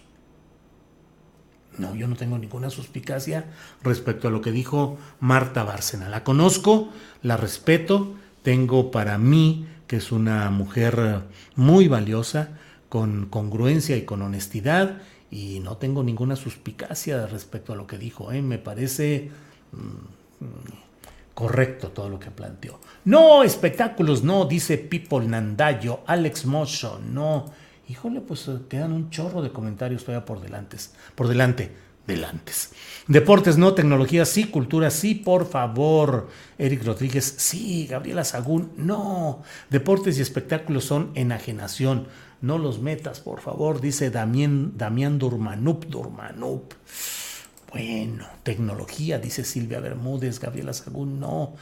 No, yo no tengo ninguna suspicacia respecto a lo que dijo Marta Bárcena. La conozco, la respeto, tengo para mí que es una mujer muy valiosa, con congruencia y con honestidad, y no tengo ninguna suspicacia respecto a lo que dijo. ¿eh? Me parece mm, correcto todo lo que planteó. No, espectáculos, no, dice People Nandayo, Alex Mocho, no. Híjole, pues eh, quedan un chorro de comentarios todavía por delante. Por delante delantes. Deportes no, tecnología sí, cultura sí, por favor. Eric Rodríguez sí, Gabriela Sagún no. Deportes y espectáculos son enajenación. No los metas, por favor, dice Damián, Damián Durmanup, Durmanup. Bueno, tecnología, dice Silvia Bermúdez, Gabriela Sagún no.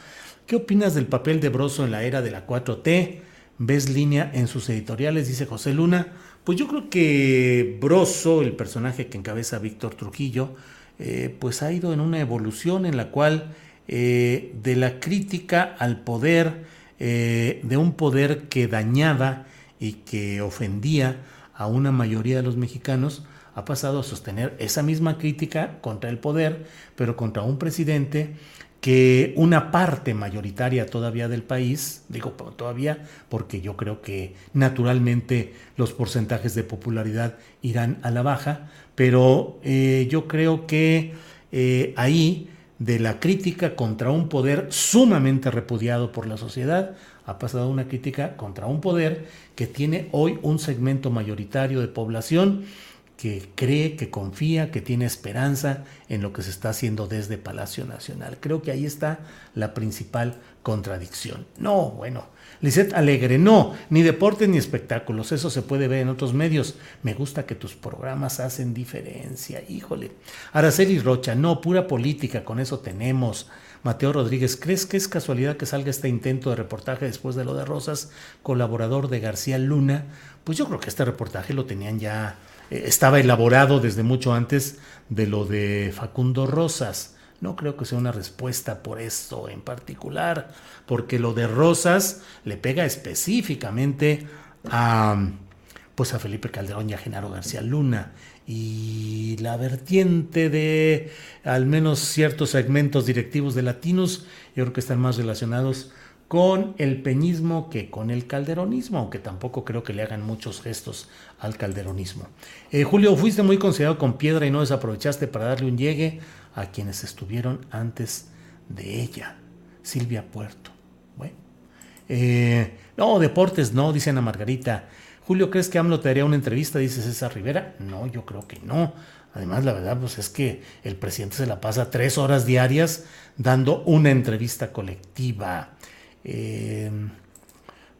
¿Qué opinas del papel de Broso en la era de la 4T? ¿Ves línea en sus editoriales? Dice José Luna. Pues yo creo que Broso, el personaje que encabeza Víctor Trujillo, eh, pues ha ido en una evolución en la cual eh, de la crítica al poder, eh, de un poder que dañaba y que ofendía a una mayoría de los mexicanos, ha pasado a sostener esa misma crítica contra el poder, pero contra un presidente que una parte mayoritaria todavía del país, digo todavía porque yo creo que naturalmente los porcentajes de popularidad irán a la baja, pero eh, yo creo que eh, ahí de la crítica contra un poder sumamente repudiado por la sociedad, ha pasado una crítica contra un poder que tiene hoy un segmento mayoritario de población que cree, que confía, que tiene esperanza en lo que se está haciendo desde Palacio Nacional. Creo que ahí está la principal contradicción. No, bueno, Lisette Alegre, no, ni deportes ni espectáculos, eso se puede ver en otros medios. Me gusta que tus programas hacen diferencia, híjole. Araceli Rocha, no, pura política, con eso tenemos. Mateo Rodríguez, ¿crees que es casualidad que salga este intento de reportaje después de lo de Rosas, colaborador de García Luna? Pues yo creo que este reportaje lo tenían ya estaba elaborado desde mucho antes de lo de Facundo Rosas. No creo que sea una respuesta por esto en particular, porque lo de Rosas le pega específicamente a, pues a Felipe Calderón y a Genaro García Luna. Y la vertiente de al menos ciertos segmentos directivos de Latinos, yo creo que están más relacionados con el peñismo que con el calderonismo, aunque tampoco creo que le hagan muchos gestos al calderonismo. Eh, Julio, fuiste muy considerado con piedra y no desaprovechaste para darle un llegue a quienes estuvieron antes de ella. Silvia Puerto. Bueno. Eh, no, deportes no, dice Ana Margarita. Julio, ¿crees que AMLO te haría una entrevista? Dice César Rivera. No, yo creo que no. Además, la verdad, pues es que el presidente se la pasa tres horas diarias dando una entrevista colectiva. Eh,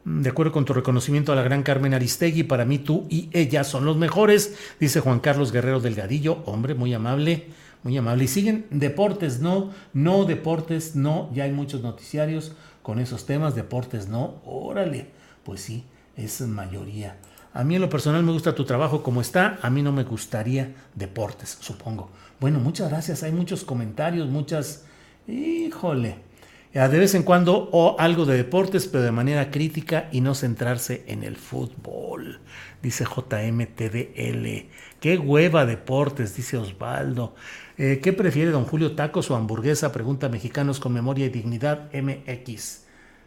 de acuerdo con tu reconocimiento a la gran Carmen Aristegui, para mí tú y ella son los mejores, dice Juan Carlos Guerrero Delgadillo, hombre muy amable, muy amable. Y siguen deportes, no, no deportes, no, ya hay muchos noticiarios con esos temas, deportes, no, órale, pues sí, es mayoría. A mí en lo personal me gusta tu trabajo como está, a mí no me gustaría deportes, supongo. Bueno, muchas gracias, hay muchos comentarios, muchas... Híjole, de vez en cuando o algo de deportes, pero de manera crítica y no centrarse en el fútbol, dice JMTDL. Qué hueva deportes, dice Osvaldo. Eh, ¿Qué prefiere don Julio, tacos o hamburguesa? Pregunta Mexicanos con Memoria y Dignidad MX.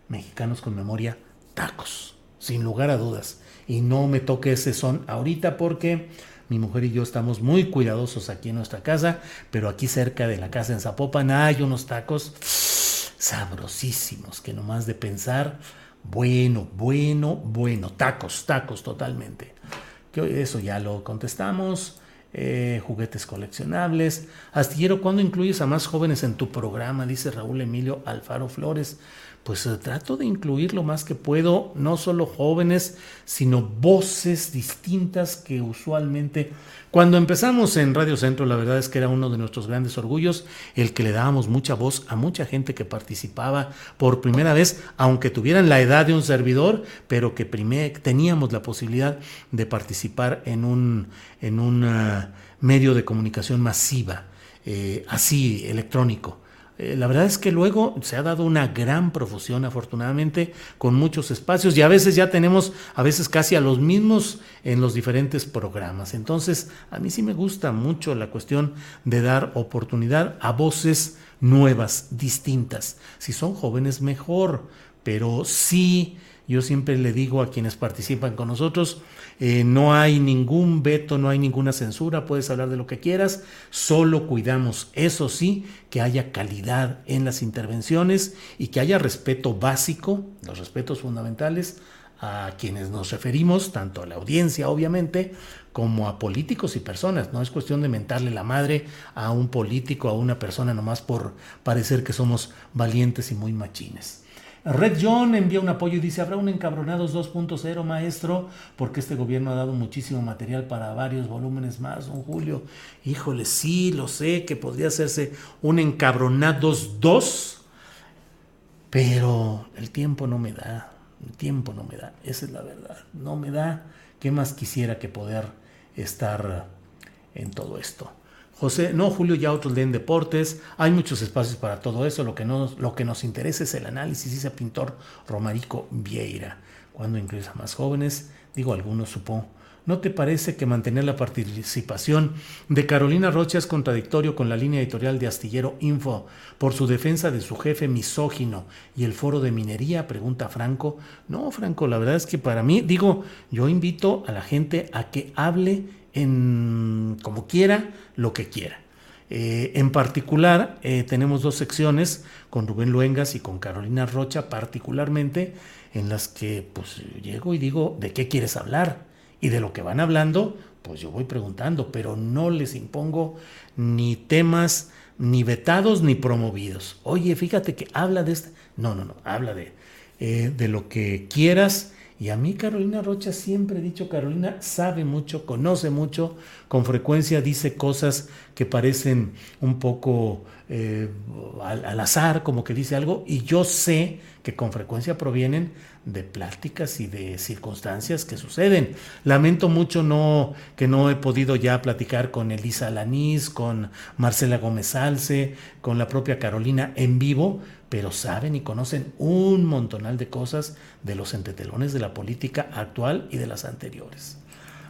Mexicanos con Memoria, tacos, sin lugar a dudas. Y no me toque ese son ahorita porque mi mujer y yo estamos muy cuidadosos aquí en nuestra casa, pero aquí cerca de la casa en Zapopan hay unos tacos sabrosísimos, que nomás de pensar, bueno, bueno, bueno, tacos, tacos totalmente. Que eso ya lo contestamos. Eh, juguetes coleccionables. Astillero, ¿cuándo incluyes a más jóvenes en tu programa? Dice Raúl Emilio Alfaro Flores pues eh, trato de incluir lo más que puedo, no solo jóvenes, sino voces distintas que usualmente... Cuando empezamos en Radio Centro, la verdad es que era uno de nuestros grandes orgullos el que le dábamos mucha voz a mucha gente que participaba por primera vez, aunque tuvieran la edad de un servidor, pero que teníamos la posibilidad de participar en un, en un medio de comunicación masiva, eh, así, electrónico. Eh, la verdad es que luego se ha dado una gran profusión, afortunadamente, con muchos espacios y a veces ya tenemos, a veces casi a los mismos en los diferentes programas. Entonces, a mí sí me gusta mucho la cuestión de dar oportunidad a voces nuevas, distintas. Si son jóvenes, mejor, pero sí, yo siempre le digo a quienes participan con nosotros, eh, no hay ningún veto, no hay ninguna censura, puedes hablar de lo que quieras, solo cuidamos, eso sí, que haya calidad en las intervenciones y que haya respeto básico, los respetos fundamentales a quienes nos referimos, tanto a la audiencia obviamente, como a políticos y personas. No es cuestión de mentarle la madre a un político, a una persona, nomás por parecer que somos valientes y muy machines. Red John envía un apoyo y dice, habrá un encabronados 2.0, maestro, porque este gobierno ha dado muchísimo material para varios volúmenes más, don Julio. Híjole, sí, lo sé, que podría hacerse un encabronados 2, pero el tiempo no me da, el tiempo no me da, esa es la verdad, no me da. ¿Qué más quisiera que poder estar en todo esto? José, no, Julio, ya otros leen deportes, hay muchos espacios para todo eso, lo que, no, lo que nos interesa es el análisis, dice pintor Romarico Vieira. Cuando incluyes a más jóvenes, digo algunos supongo. ¿No te parece que mantener la participación de Carolina Rocha es contradictorio con la línea editorial de Astillero Info por su defensa de su jefe misógino y el foro de minería? Pregunta Franco. No, Franco, la verdad es que para mí, digo, yo invito a la gente a que hable en como quiera, lo que quiera. Eh, en particular, eh, tenemos dos secciones con Rubén Luengas y con Carolina Rocha, particularmente, en las que pues llego y digo, ¿de qué quieres hablar? Y de lo que van hablando, pues yo voy preguntando, pero no les impongo ni temas ni vetados ni promovidos. Oye, fíjate que habla de este. No, no, no, habla de, eh, de lo que quieras y a mí Carolina Rocha siempre he dicho, Carolina sabe mucho, conoce mucho, con frecuencia dice cosas que parecen un poco eh, al, azar, como que dice algo, y yo sé que con frecuencia provienen de pláticas y de circunstancias que suceden. Lamento mucho no, que no he podido ya platicar con Elisa Alanís, con Marcela Gómez Alce, con la propia Carolina en vivo, pero saben y conocen un montonal de cosas de los entretelones de la política actual y de las anteriores.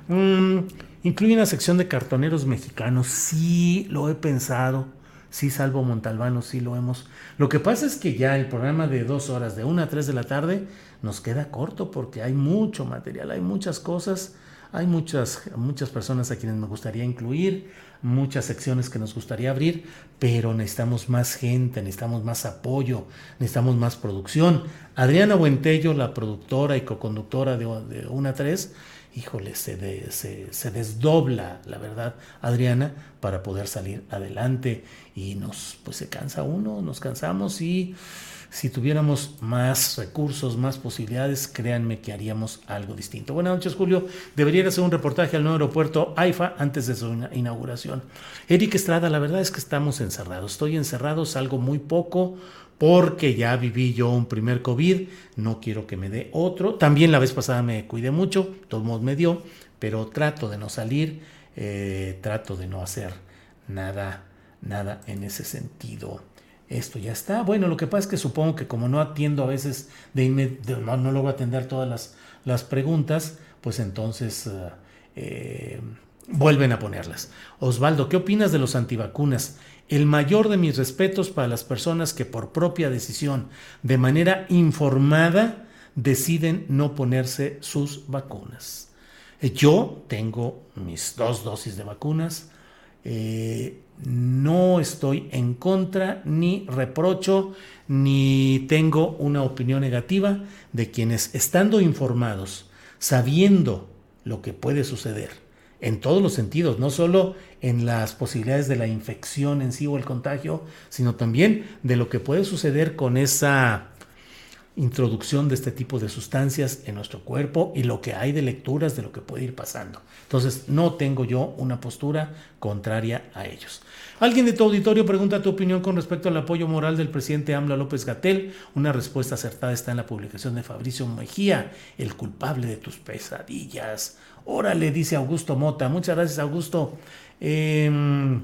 Mm, incluye una sección de cartoneros mexicanos, sí lo he pensado, sí Salvo Montalbano, sí lo hemos. Lo que pasa es que ya el programa de dos horas, de una a tres de la tarde, nos queda corto porque hay mucho material, hay muchas cosas hay muchas, muchas personas a quienes me gustaría incluir, muchas secciones que nos gustaría abrir, pero necesitamos más gente, necesitamos más apoyo, necesitamos más producción. Adriana Buentello, la productora y coconductora de, de Una 3, híjole, se, se, desdobla, la verdad, Adriana, para poder salir adelante y nos, pues se cansa uno, nos cansamos y si tuviéramos más recursos, más posibilidades, créanme que haríamos algo distinto. Buenas noches, Julio. Debería hacer un reportaje al nuevo aeropuerto AIFA antes de su inauguración. Eric Estrada, la verdad es que estamos encerrados. Estoy encerrado, salgo muy poco porque ya viví yo un primer COVID, no quiero que me dé otro. También la vez pasada me cuidé mucho, todos me dio, pero trato de no salir, eh, trato de no hacer nada, nada en ese sentido. Esto ya está. Bueno, lo que pasa es que supongo que como no atiendo a veces, de, no, no logro atender todas las, las preguntas, pues entonces eh, eh, vuelven a ponerlas. Osvaldo, ¿qué opinas de los antivacunas? El mayor de mis respetos para las personas que por propia decisión, de manera informada, deciden no ponerse sus vacunas. Eh, yo tengo mis dos dosis de vacunas. Eh, no estoy en contra, ni reprocho, ni tengo una opinión negativa de quienes, estando informados, sabiendo lo que puede suceder, en todos los sentidos, no solo en las posibilidades de la infección en sí o el contagio, sino también de lo que puede suceder con esa introducción de este tipo de sustancias en nuestro cuerpo y lo que hay de lecturas de lo que puede ir pasando. Entonces, no tengo yo una postura contraria a ellos. Alguien de tu auditorio pregunta tu opinión con respecto al apoyo moral del presidente AMLO López Gatel. Una respuesta acertada está en la publicación de Fabricio Mejía, el culpable de tus pesadillas. Órale, dice Augusto Mota. Muchas gracias, Augusto. Em,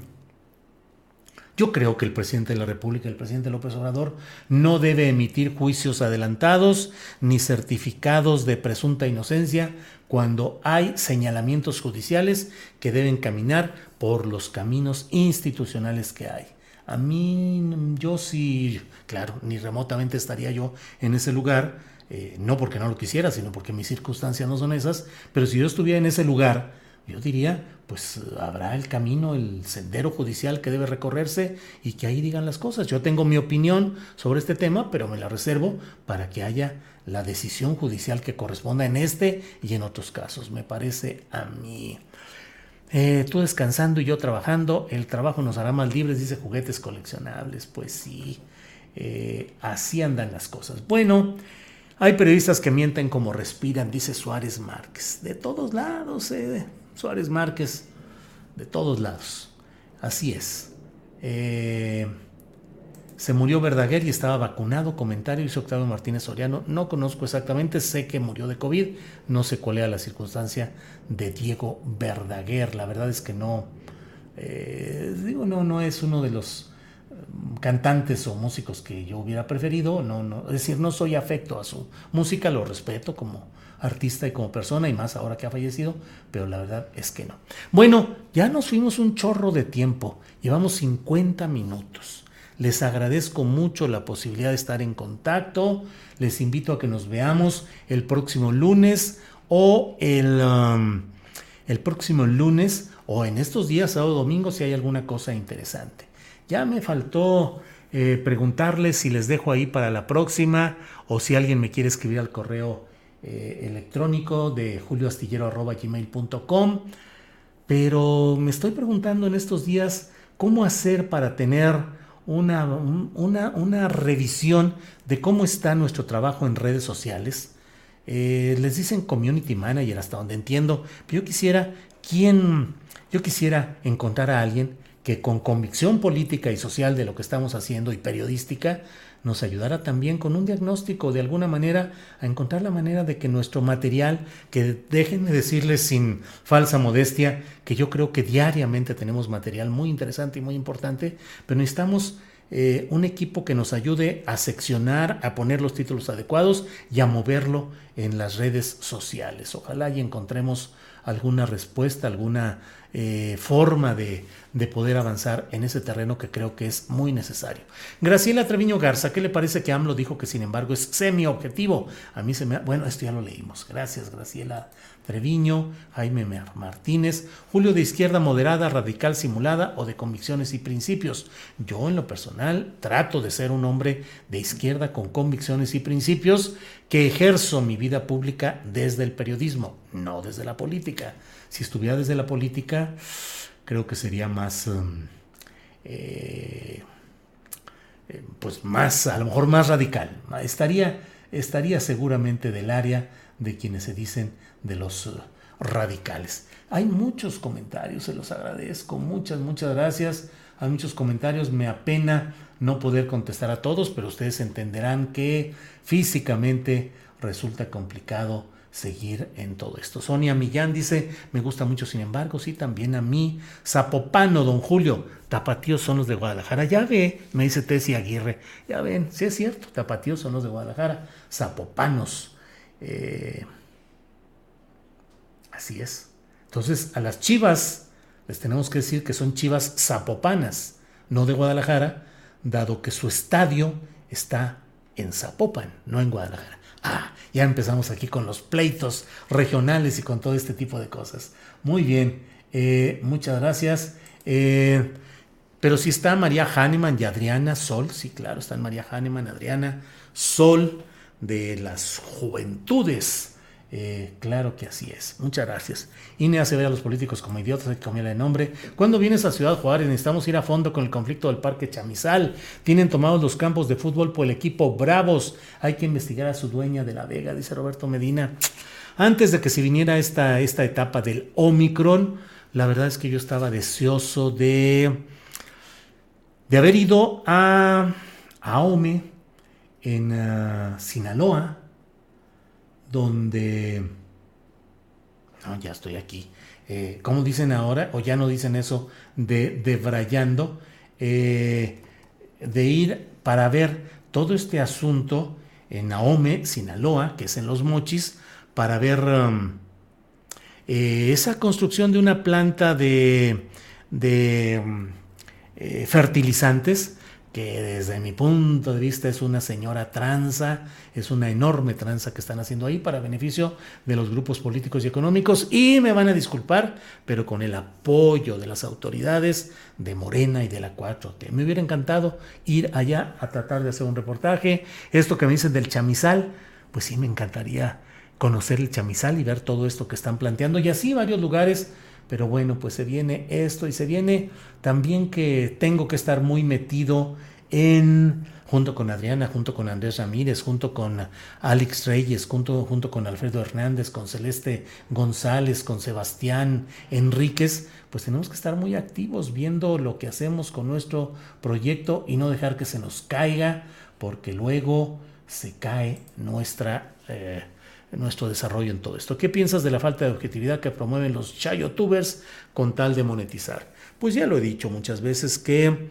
yo creo que el presidente de la República, el presidente López Obrador, no debe emitir juicios adelantados ni certificados de presunta inocencia cuando hay señalamientos judiciales que deben caminar por los caminos institucionales que hay. A mí, yo sí, claro, ni remotamente estaría yo en ese lugar, eh, no porque no lo quisiera, sino porque mis circunstancias no son esas, pero si yo estuviera en ese lugar, yo diría, pues habrá el camino, el sendero judicial que debe recorrerse y que ahí digan las cosas. Yo tengo mi opinión sobre este tema, pero me la reservo para que haya la decisión judicial que corresponda en este y en otros casos. Me parece a mí. Eh, tú descansando y yo trabajando, el trabajo nos hará más libres, dice juguetes coleccionables. Pues sí, eh, así andan las cosas. Bueno, hay periodistas que mienten como respiran, dice Suárez Márquez. De todos lados, eh, Suárez Márquez, de todos lados. Así es. Eh, se murió Verdaguer y estaba vacunado. Comentario hizo Octavio Martínez Soriano. No conozco exactamente, sé que murió de COVID. No sé cuál era la circunstancia de Diego Verdaguer. La verdad es que no. Eh, digo, no, no es uno de los cantantes o músicos que yo hubiera preferido, no, no, es decir, no soy afecto a su música, lo respeto como artista y como persona y más ahora que ha fallecido, pero la verdad es que no. Bueno, ya nos fuimos un chorro de tiempo, llevamos 50 minutos. Les agradezco mucho la posibilidad de estar en contacto, les invito a que nos veamos el próximo lunes o el, um, el próximo lunes o en estos días, sábado domingo, si hay alguna cosa interesante. Ya me faltó eh, preguntarles si les dejo ahí para la próxima o si alguien me quiere escribir al correo eh, electrónico de julioastillero.gmail.com. Pero me estoy preguntando en estos días cómo hacer para tener una, una, una revisión de cómo está nuestro trabajo en redes sociales. Eh, les dicen community manager hasta donde entiendo, pero yo quisiera, ¿quién? Yo quisiera encontrar a alguien que con convicción política y social de lo que estamos haciendo y periodística nos ayudará también con un diagnóstico de alguna manera a encontrar la manera de que nuestro material, que déjenme decirles sin falsa modestia, que yo creo que diariamente tenemos material muy interesante y muy importante, pero necesitamos eh, un equipo que nos ayude a seccionar, a poner los títulos adecuados y a moverlo en las redes sociales. Ojalá y encontremos alguna respuesta, alguna eh, forma de, de, poder avanzar en ese terreno que creo que es muy necesario. Graciela Treviño Garza, ¿qué le parece que AMLO dijo que sin embargo es semi-objetivo? A mí se me... Bueno, esto ya lo leímos. Gracias, Graciela Treviño, Jaime Martínez, Julio de izquierda moderada, radical simulada o de convicciones y principios. Yo en lo personal trato de ser un hombre de izquierda con convicciones y principios que ejerzo mi vida pública desde el periodismo, no desde la política. Si estuviera desde la política, creo que sería más... Um, eh, eh, pues más, a lo mejor más radical. Estaría, estaría seguramente del área de quienes se dicen de los uh, radicales. Hay muchos comentarios, se los agradezco, muchas, muchas gracias. Hay muchos comentarios, me apena no poder contestar a todos, pero ustedes entenderán que físicamente resulta complicado seguir en todo esto. Sonia Millán dice, me gusta mucho, sin embargo, sí, también a mí. Zapopano, don Julio, tapatíos son los de Guadalajara. Ya ve, me dice Tessy Aguirre. Ya ven, sí es cierto, tapatíos son los de Guadalajara. Zapopanos. Eh, Así es. Entonces, a las chivas les tenemos que decir que son chivas zapopanas, no de Guadalajara, dado que su estadio está en Zapopan, no en Guadalajara. Ah, ya empezamos aquí con los pleitos regionales y con todo este tipo de cosas. Muy bien, eh, muchas gracias. Eh, pero si está María Hahnemann y Adriana Sol, sí, claro, están María Hahnemann, Adriana Sol de las Juventudes eh, claro que así es. Muchas gracias. INE hace ver a los políticos como idiotas, hay que de nombre. ¿Cuándo vienes a Ciudad Juárez? Necesitamos ir a fondo con el conflicto del Parque Chamizal. Tienen tomados los campos de fútbol por el equipo Bravos. Hay que investigar a su dueña de la Vega, dice Roberto Medina. Antes de que se viniera esta, esta etapa del Omicron, la verdad es que yo estaba deseoso de, de haber ido a, a Ome en ah, Sinaloa donde... No, ya estoy aquí. Eh, ¿Cómo dicen ahora? O ya no dicen eso de, de eh, de ir para ver todo este asunto en Naome, Sinaloa, que es en Los Mochis, para ver um, eh, esa construcción de una planta de, de um, fertilizantes que desde mi punto de vista es una señora tranza, es una enorme tranza que están haciendo ahí para beneficio de los grupos políticos y económicos y me van a disculpar, pero con el apoyo de las autoridades de Morena y de la 4T. Me hubiera encantado ir allá a tratar de hacer un reportaje. Esto que me dicen del chamizal, pues sí me encantaría conocer el chamizal y ver todo esto que están planteando y así varios lugares pero bueno, pues se viene esto y se viene también que tengo que estar muy metido en, junto con Adriana, junto con Andrés Ramírez, junto con Alex Reyes, junto, junto con Alfredo Hernández, con Celeste González, con Sebastián Enríquez, pues tenemos que estar muy activos viendo lo que hacemos con nuestro proyecto y no dejar que se nos caiga, porque luego se cae nuestra... Eh, nuestro desarrollo en todo esto. ¿Qué piensas de la falta de objetividad que promueven los chayotubers con tal de monetizar? Pues ya lo he dicho muchas veces que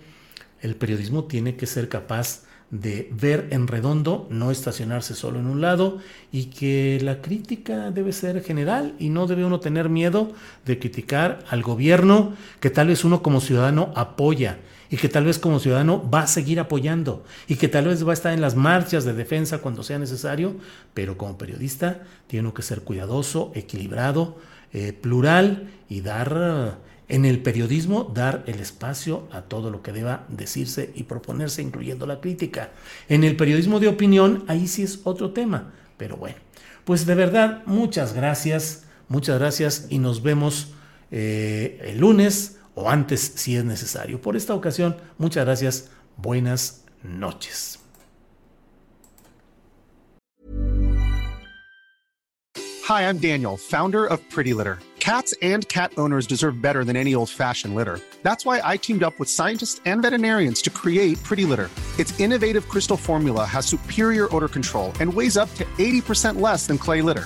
el periodismo tiene que ser capaz de ver en redondo, no estacionarse solo en un lado y que la crítica debe ser general y no debe uno tener miedo de criticar al gobierno que tal vez uno como ciudadano apoya y que tal vez como ciudadano va a seguir apoyando y que tal vez va a estar en las marchas de defensa cuando sea necesario, pero como periodista tiene que ser cuidadoso, equilibrado, eh, plural y dar en el periodismo dar el espacio a todo lo que deba decirse y proponerse, incluyendo la crítica. En el periodismo de opinión, ahí sí es otro tema, pero bueno, pues de verdad, muchas gracias, muchas gracias y nos vemos eh, el lunes o antes si es necesario. Por esta ocasión, muchas gracias, buenas noches. Hi, I'm Daniel, founder of Pretty Litter. Cats and cat owners deserve better than any old-fashioned litter. That's why I teamed up with scientists and veterinarians to create Pretty Litter. Its innovative crystal formula has superior odor control and weighs up to 80% less than clay litter.